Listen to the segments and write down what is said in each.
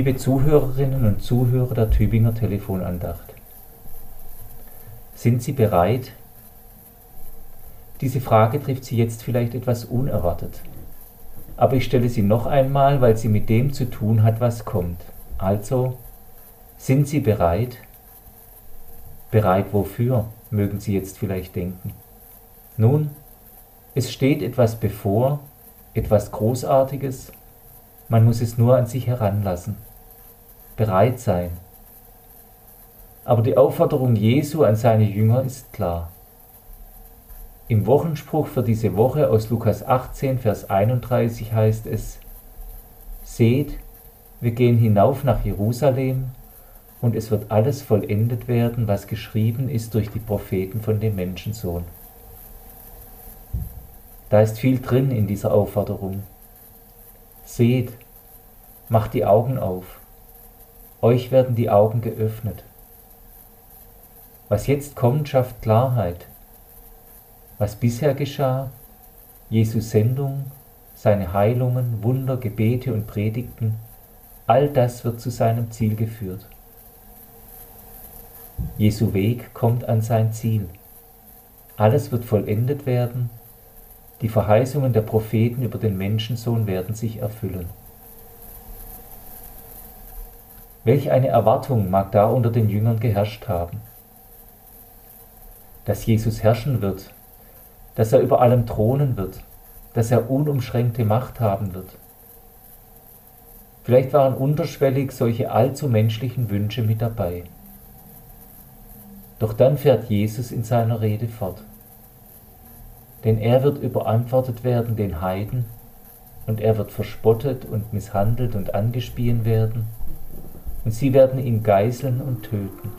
Liebe Zuhörerinnen und Zuhörer der Tübinger Telefonandacht, sind Sie bereit? Diese Frage trifft Sie jetzt vielleicht etwas unerwartet. Aber ich stelle sie noch einmal, weil sie mit dem zu tun hat, was kommt. Also, sind Sie bereit? Bereit wofür, mögen Sie jetzt vielleicht denken. Nun, es steht etwas bevor, etwas Großartiges, man muss es nur an sich heranlassen. Bereit sein. Aber die Aufforderung Jesu an seine Jünger ist klar. Im Wochenspruch für diese Woche aus Lukas 18, Vers 31 heißt es, Seht, wir gehen hinauf nach Jerusalem, und es wird alles vollendet werden, was geschrieben ist durch die Propheten von dem Menschensohn. Da ist viel drin in dieser Aufforderung. Seht, macht die Augen auf. Euch werden die Augen geöffnet. Was jetzt kommt, schafft Klarheit. Was bisher geschah, Jesus Sendung, seine Heilungen, Wunder, Gebete und Predigten, all das wird zu seinem Ziel geführt. Jesu Weg kommt an sein Ziel. Alles wird vollendet werden, die Verheißungen der Propheten über den Menschensohn werden sich erfüllen. Welch eine Erwartung mag da unter den Jüngern geherrscht haben? Dass Jesus herrschen wird, dass er über allem thronen wird, dass er unumschränkte Macht haben wird. Vielleicht waren unterschwellig solche allzu menschlichen Wünsche mit dabei. Doch dann fährt Jesus in seiner Rede fort denn er wird überantwortet werden den Heiden, und er wird verspottet und misshandelt und angespien werden, und sie werden ihn geißeln und töten.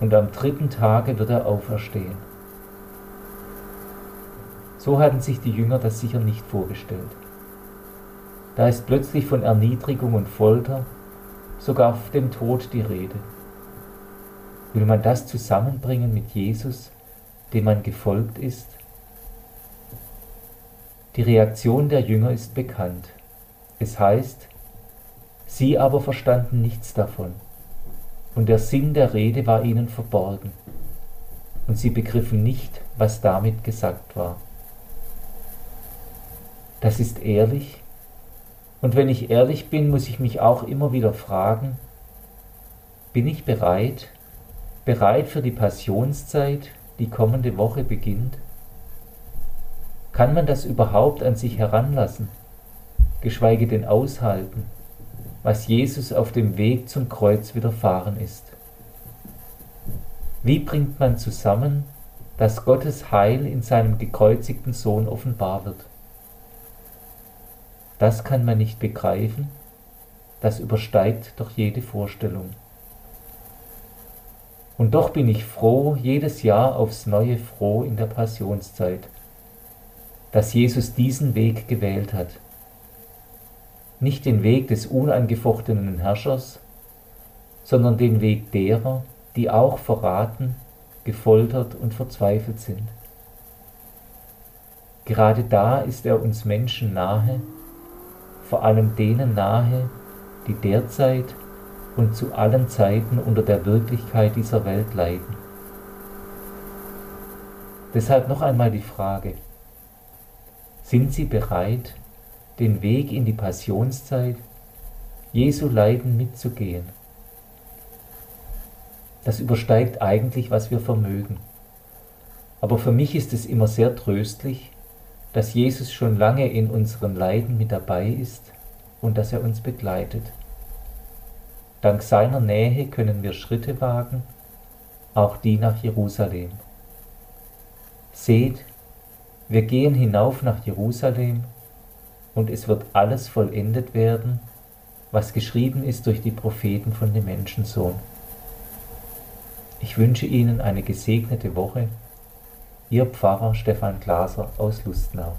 Und am dritten Tage wird er auferstehen. So hatten sich die Jünger das sicher nicht vorgestellt. Da ist plötzlich von Erniedrigung und Folter, sogar dem Tod die Rede. Will man das zusammenbringen mit Jesus, dem man gefolgt ist? Die Reaktion der Jünger ist bekannt. Es heißt, sie aber verstanden nichts davon, und der Sinn der Rede war ihnen verborgen, und sie begriffen nicht, was damit gesagt war. Das ist ehrlich, und wenn ich ehrlich bin, muss ich mich auch immer wieder fragen, bin ich bereit, bereit für die Passionszeit, die kommende Woche beginnt? Kann man das überhaupt an sich heranlassen, geschweige denn aushalten, was Jesus auf dem Weg zum Kreuz widerfahren ist? Wie bringt man zusammen, dass Gottes Heil in seinem gekreuzigten Sohn offenbar wird? Das kann man nicht begreifen, das übersteigt doch jede Vorstellung. Und doch bin ich froh, jedes Jahr aufs neue froh in der Passionszeit dass Jesus diesen Weg gewählt hat. Nicht den Weg des unangefochtenen Herrschers, sondern den Weg derer, die auch verraten, gefoltert und verzweifelt sind. Gerade da ist er uns Menschen nahe, vor allem denen nahe, die derzeit und zu allen Zeiten unter der Wirklichkeit dieser Welt leiden. Deshalb noch einmal die Frage, sind Sie bereit, den Weg in die Passionszeit, Jesu Leiden mitzugehen? Das übersteigt eigentlich, was wir vermögen. Aber für mich ist es immer sehr tröstlich, dass Jesus schon lange in unseren Leiden mit dabei ist und dass er uns begleitet. Dank seiner Nähe können wir Schritte wagen, auch die nach Jerusalem. Seht, wir gehen hinauf nach Jerusalem und es wird alles vollendet werden, was geschrieben ist durch die Propheten von dem Menschensohn. Ich wünsche Ihnen eine gesegnete Woche. Ihr Pfarrer Stefan Glaser aus Lustenau.